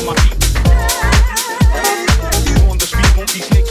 on my feet. On the street, won't be snakes.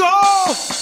go.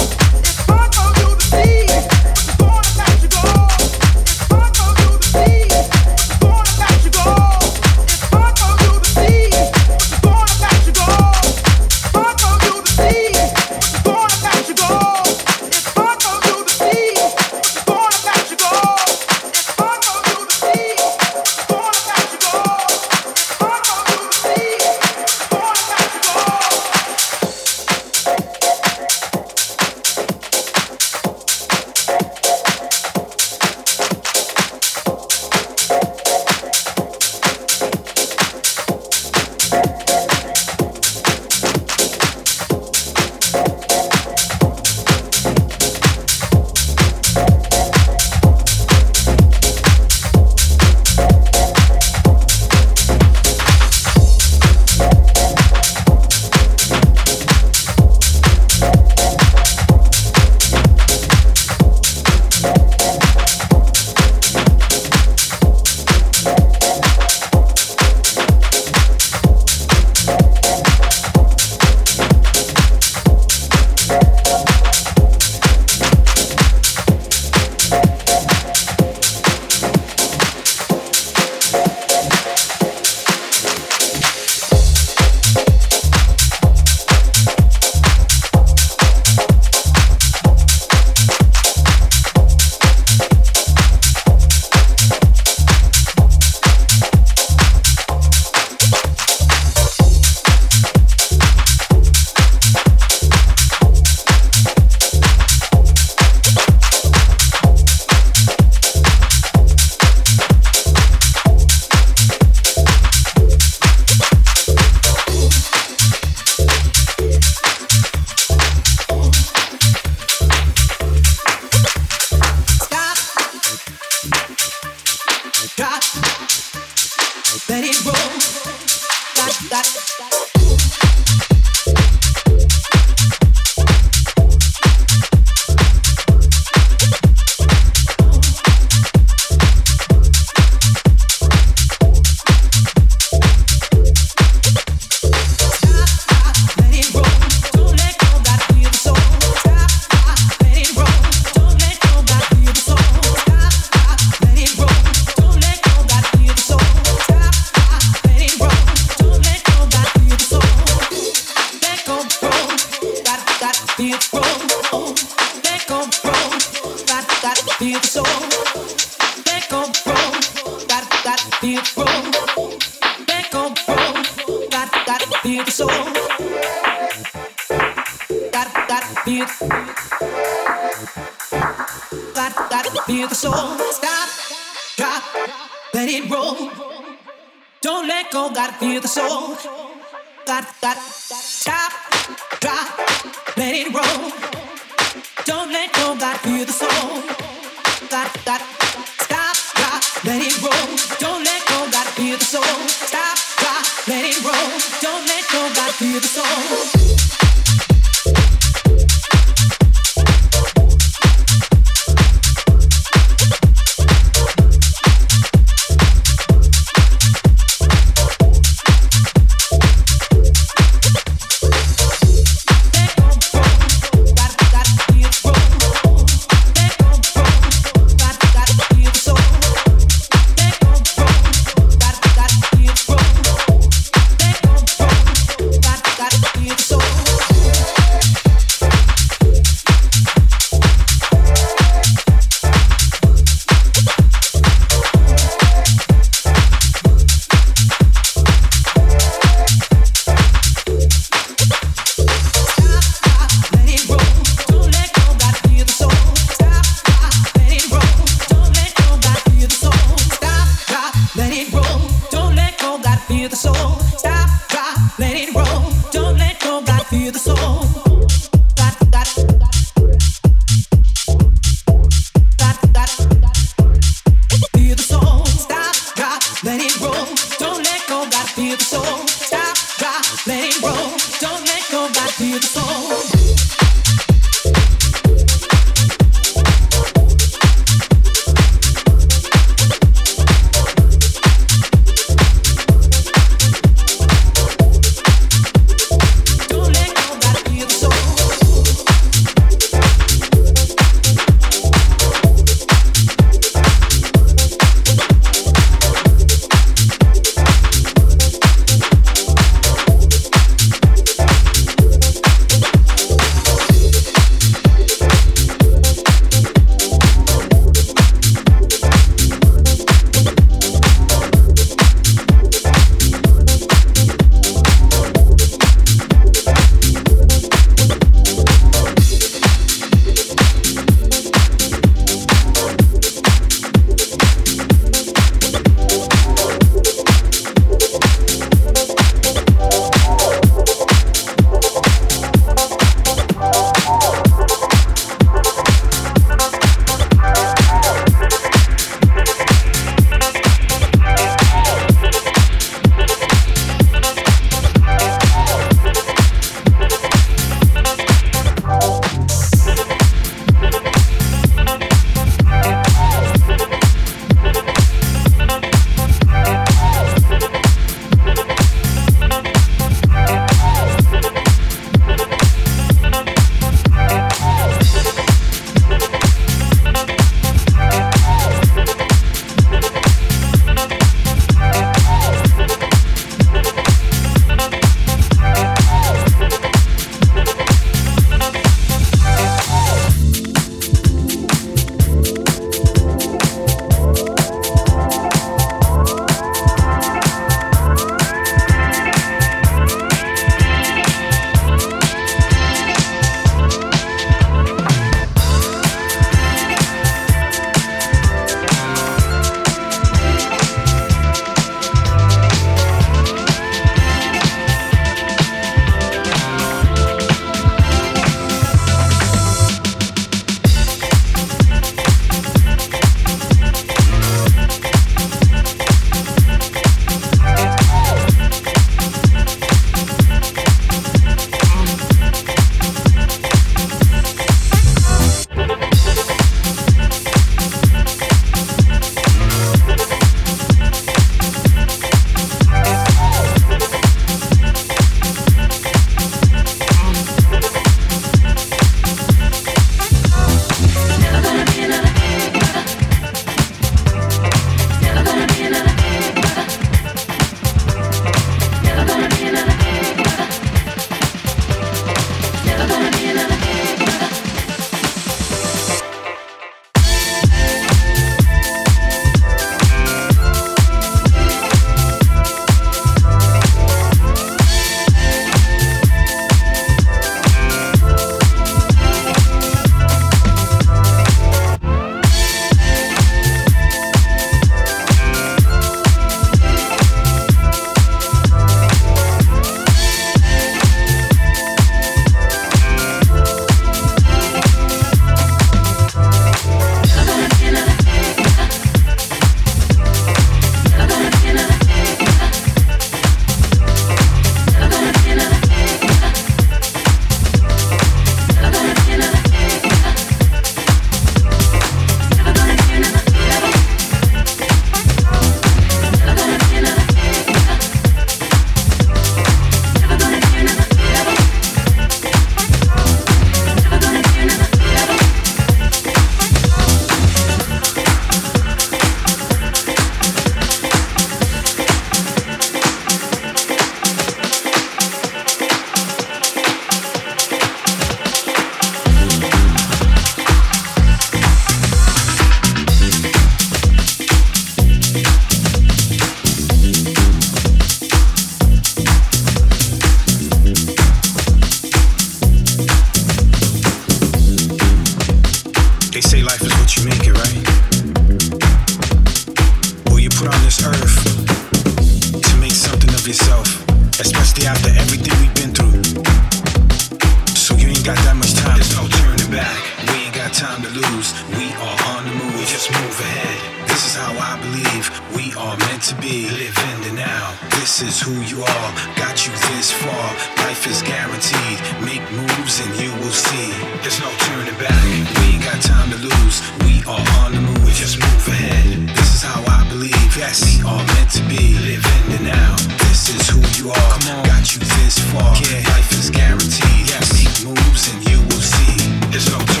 overhead. This is how I believe we are meant to be. Live in the now. This is who you are. Got you this far. Life is guaranteed. Make moves and you will see. There's no turning back. We ain't got time to lose. We are on the move. Just move ahead. This is how I believe. Yes, we are meant to be. Live in the now. This is who you are. Come on. Got you this far. Yeah. Life is guaranteed. Yes. Make moves and you will see. There's no turning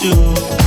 do?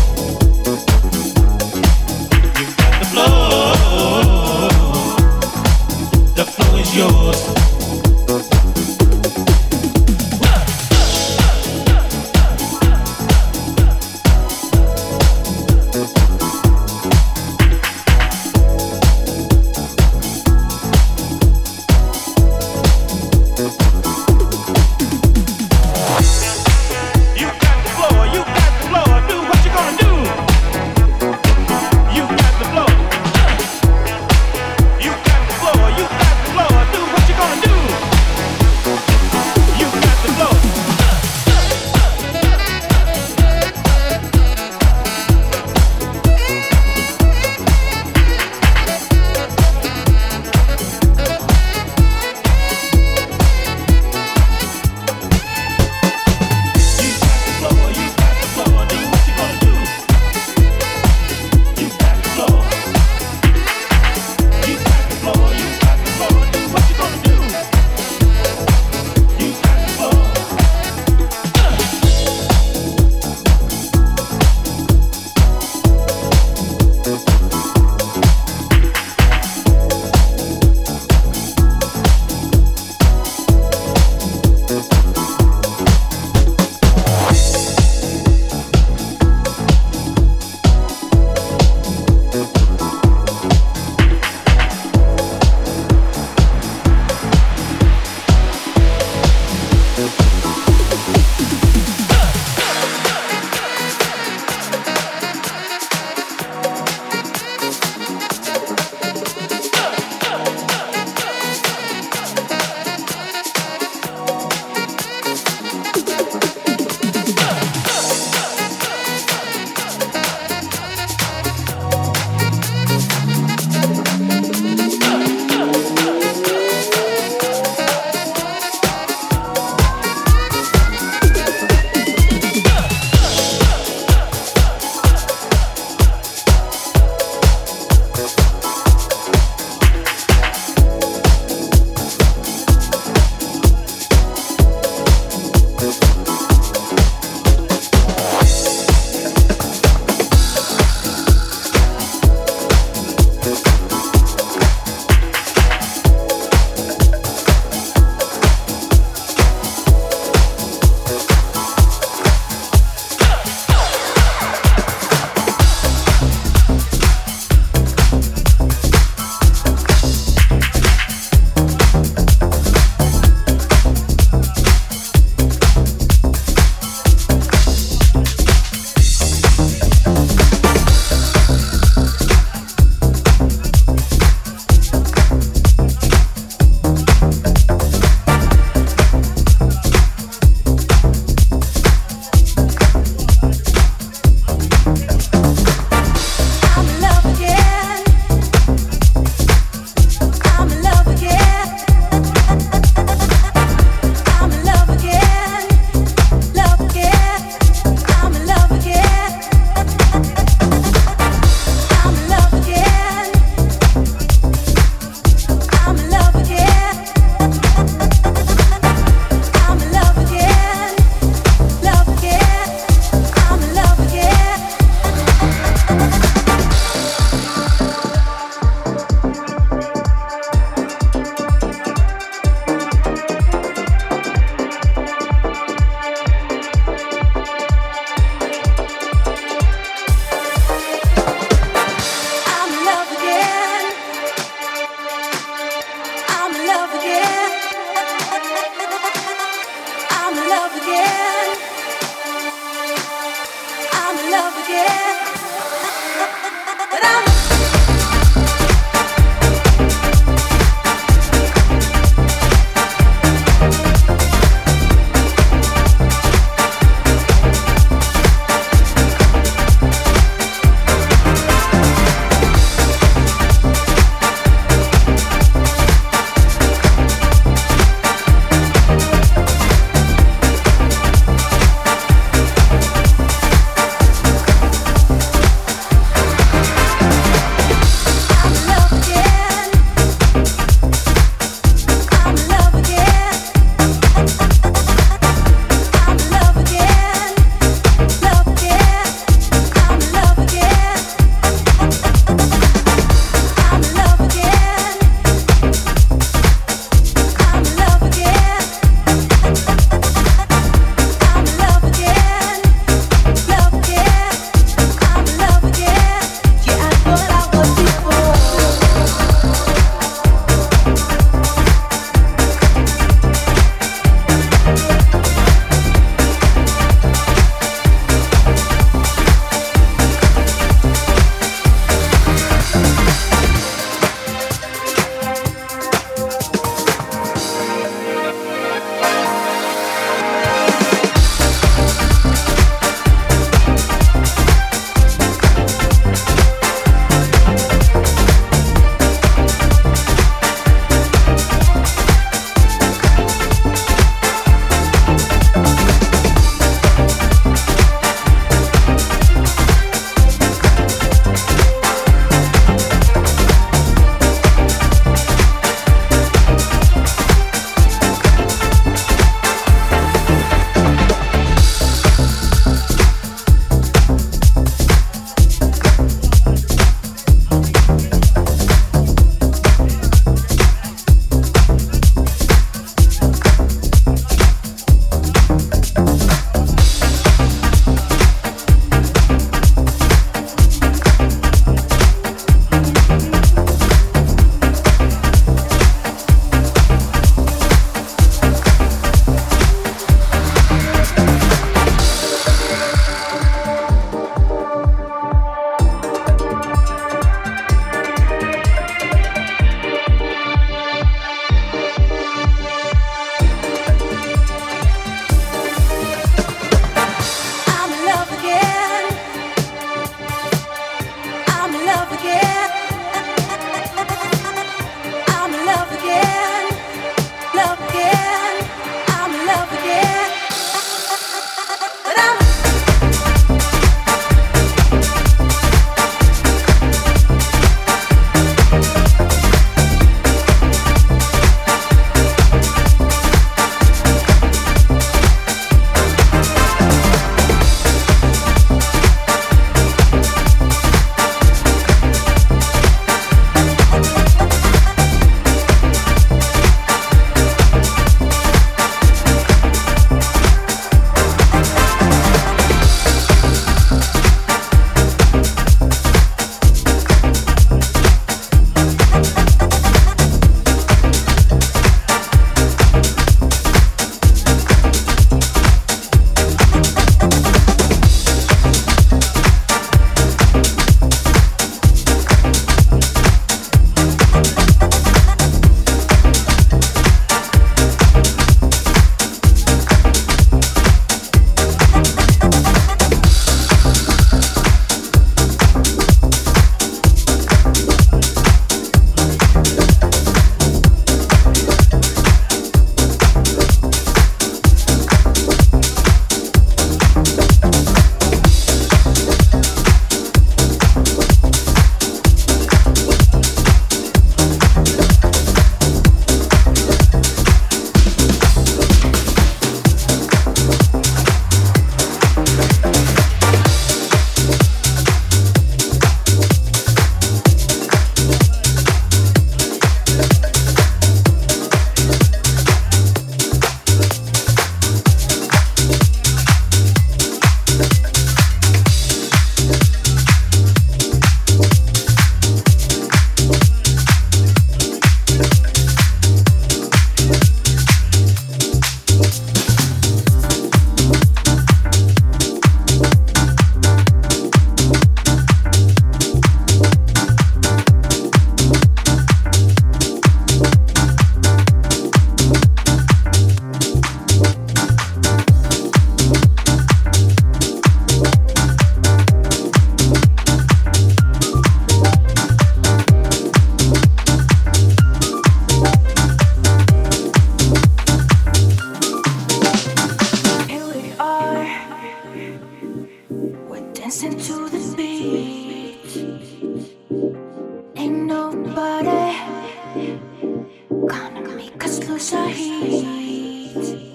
Cause lose our heat.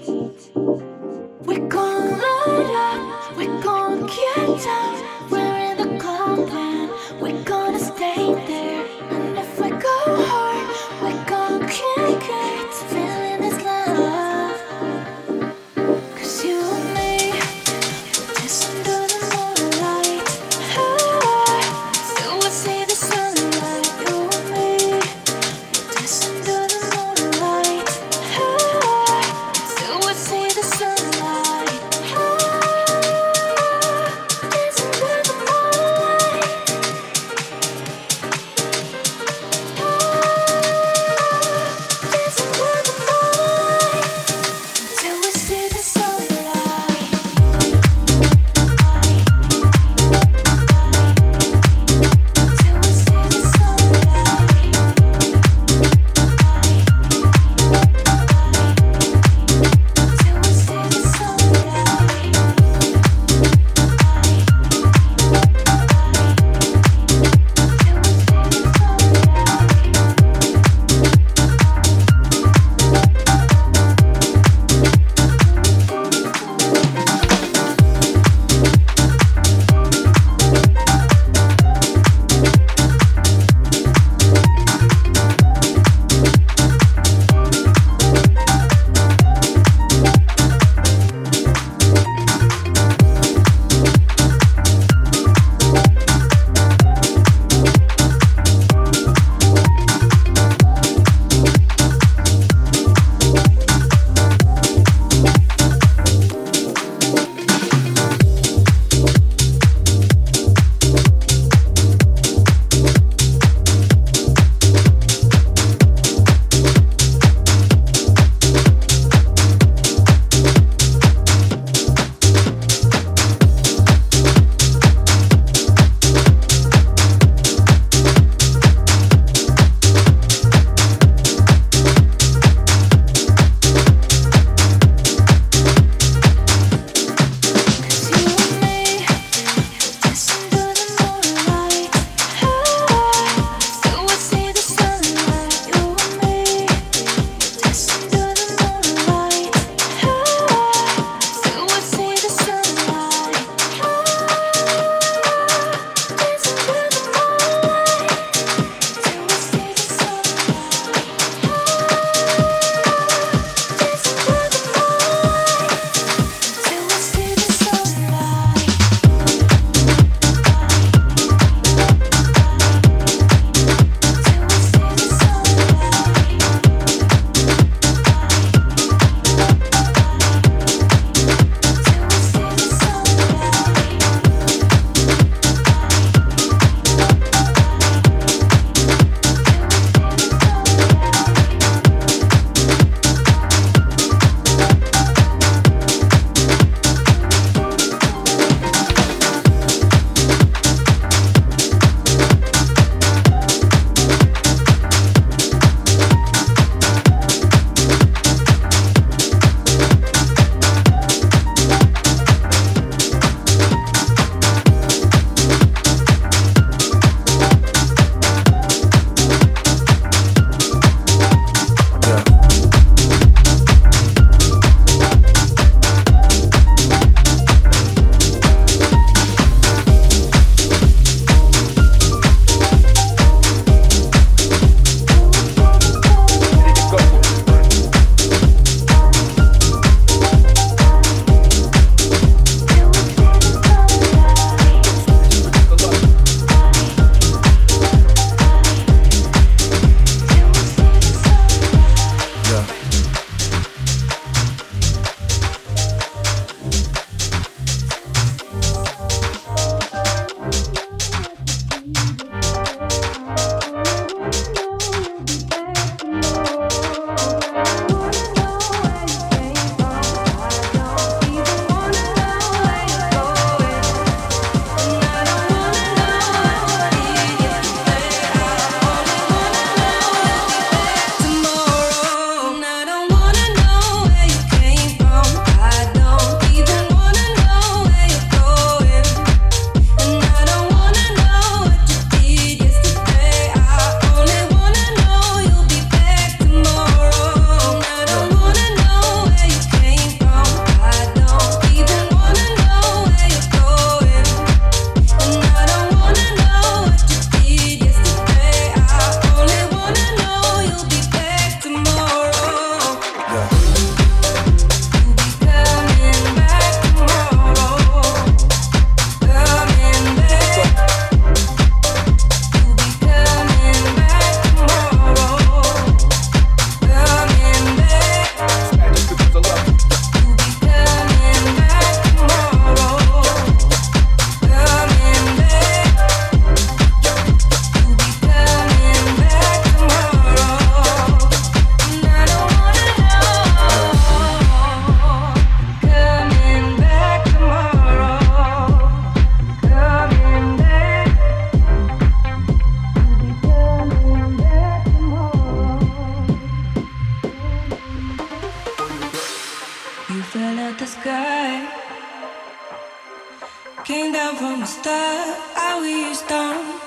from the start, I was done.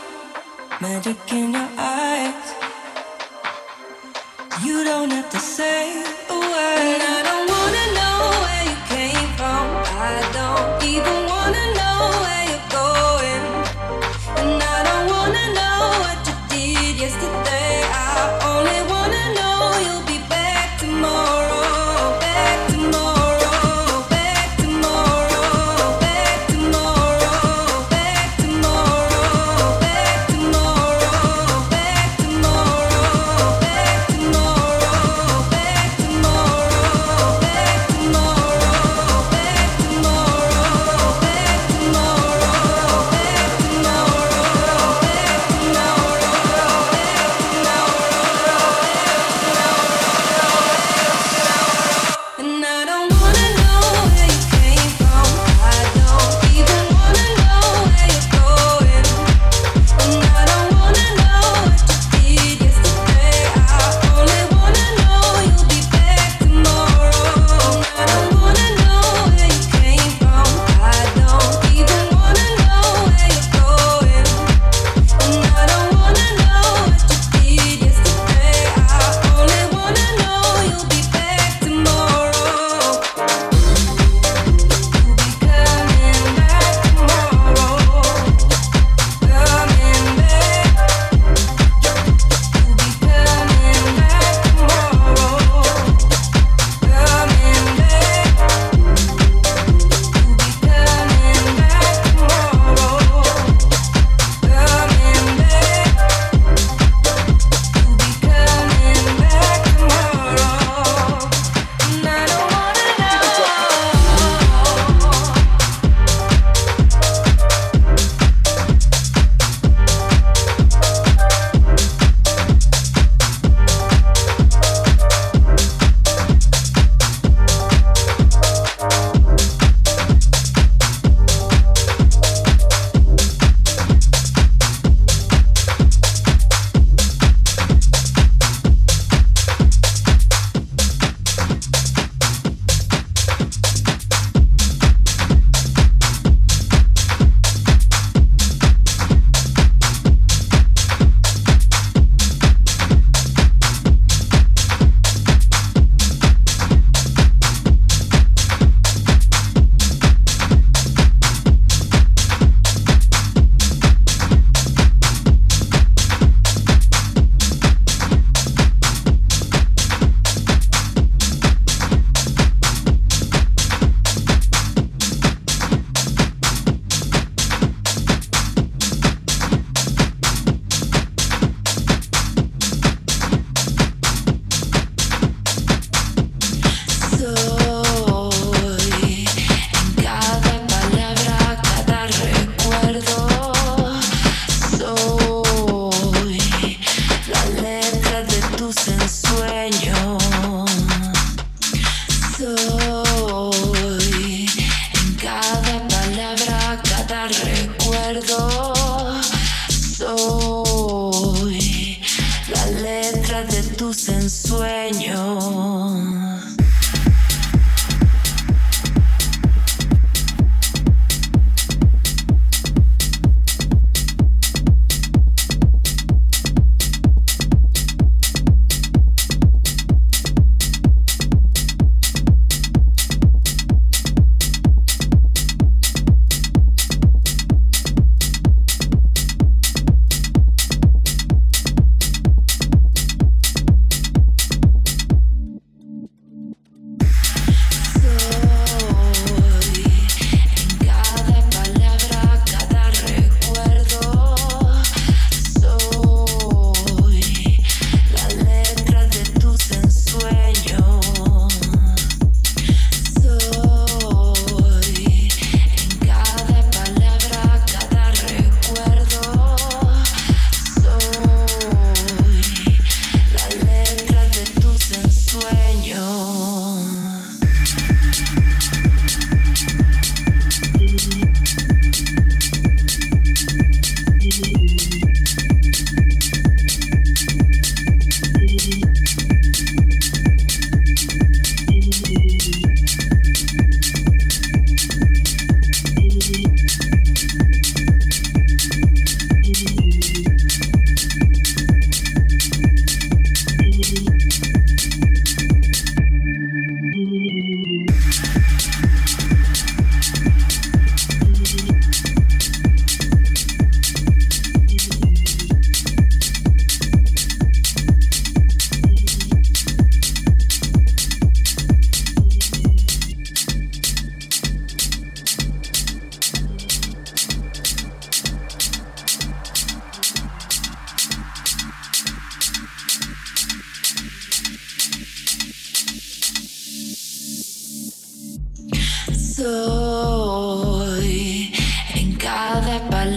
Magic in your eyes. You don't have to say a word. I don't wanna know where you came from. I don't.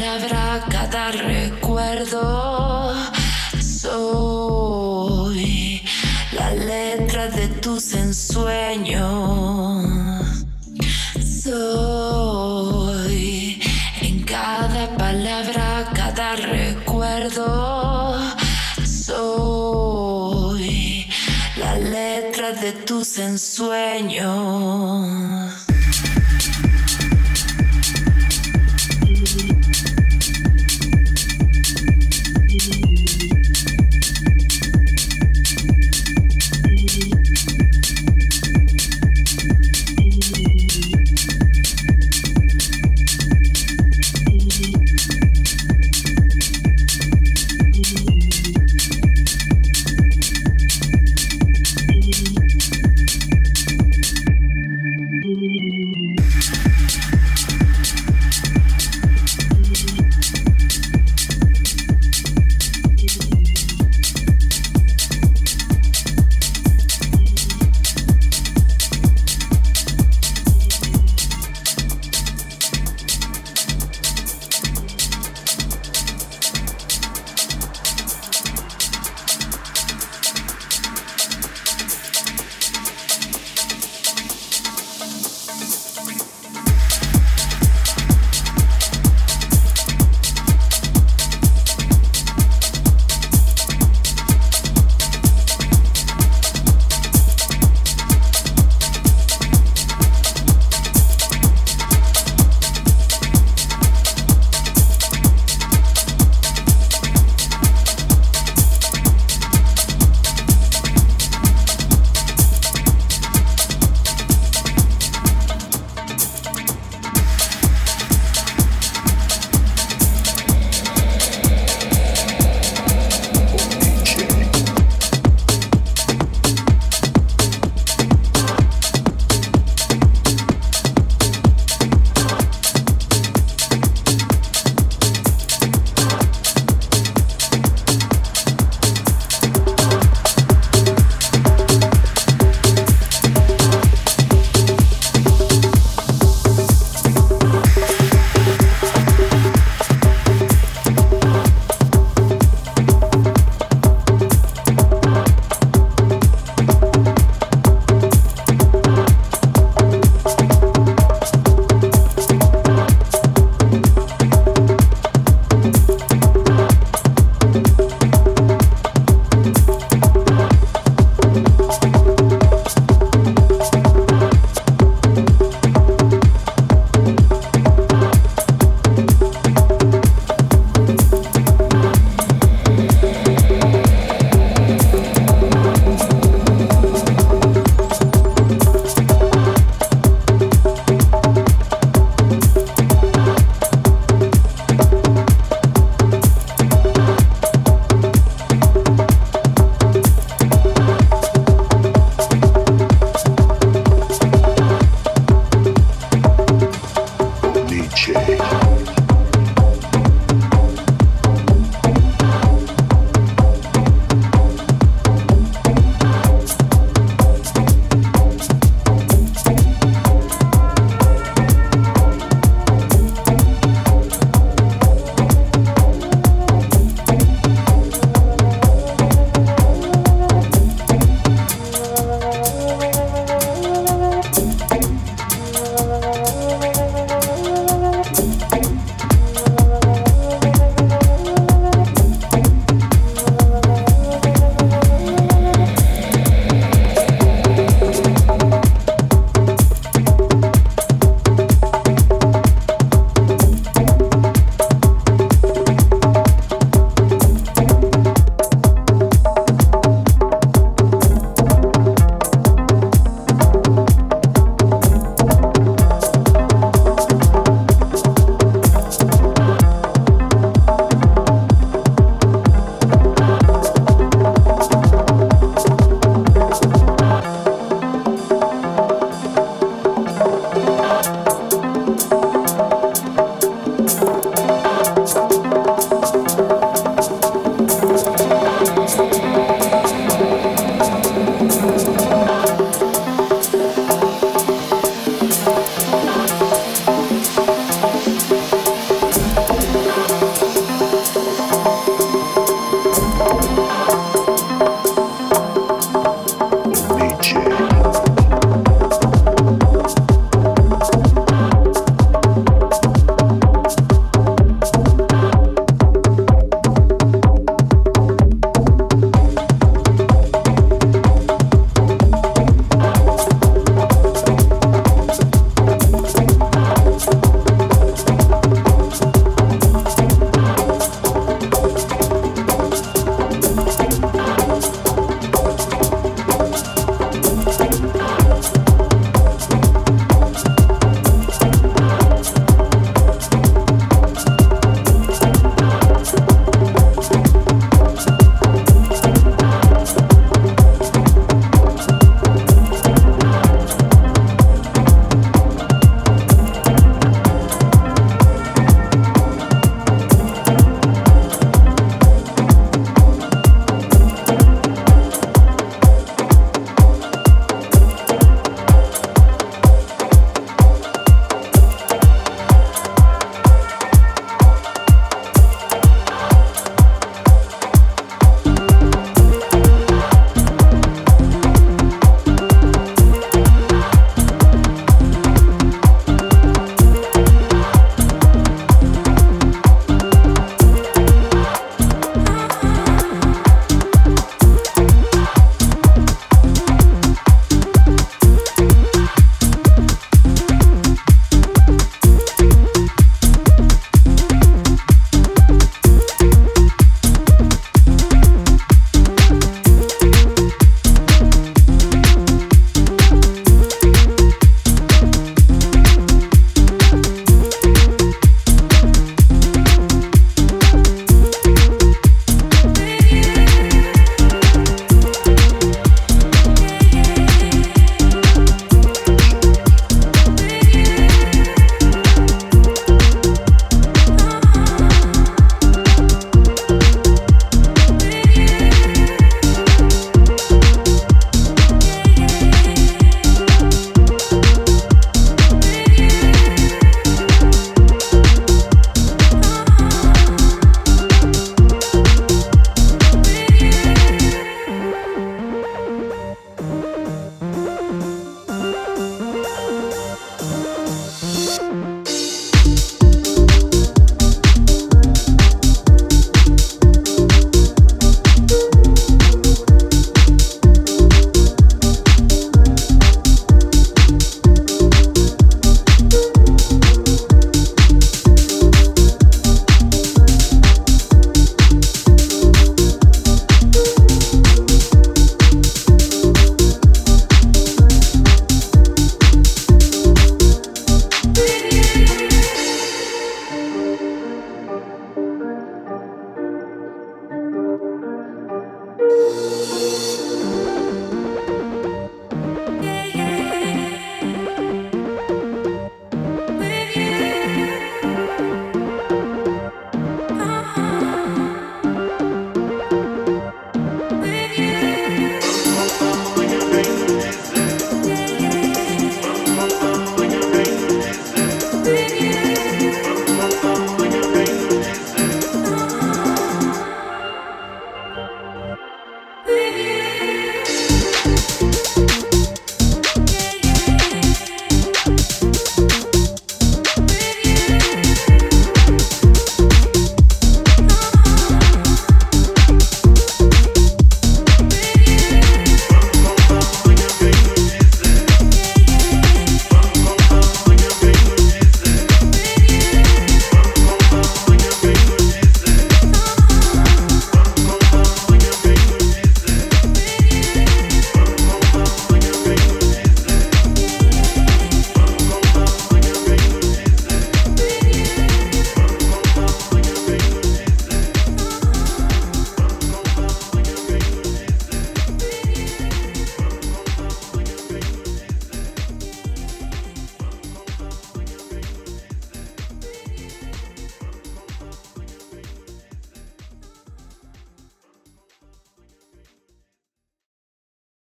Palabra, cada recuerdo. Soy la letra de tus ensueños. Soy en cada palabra, cada recuerdo. Soy la letra de tus ensueños.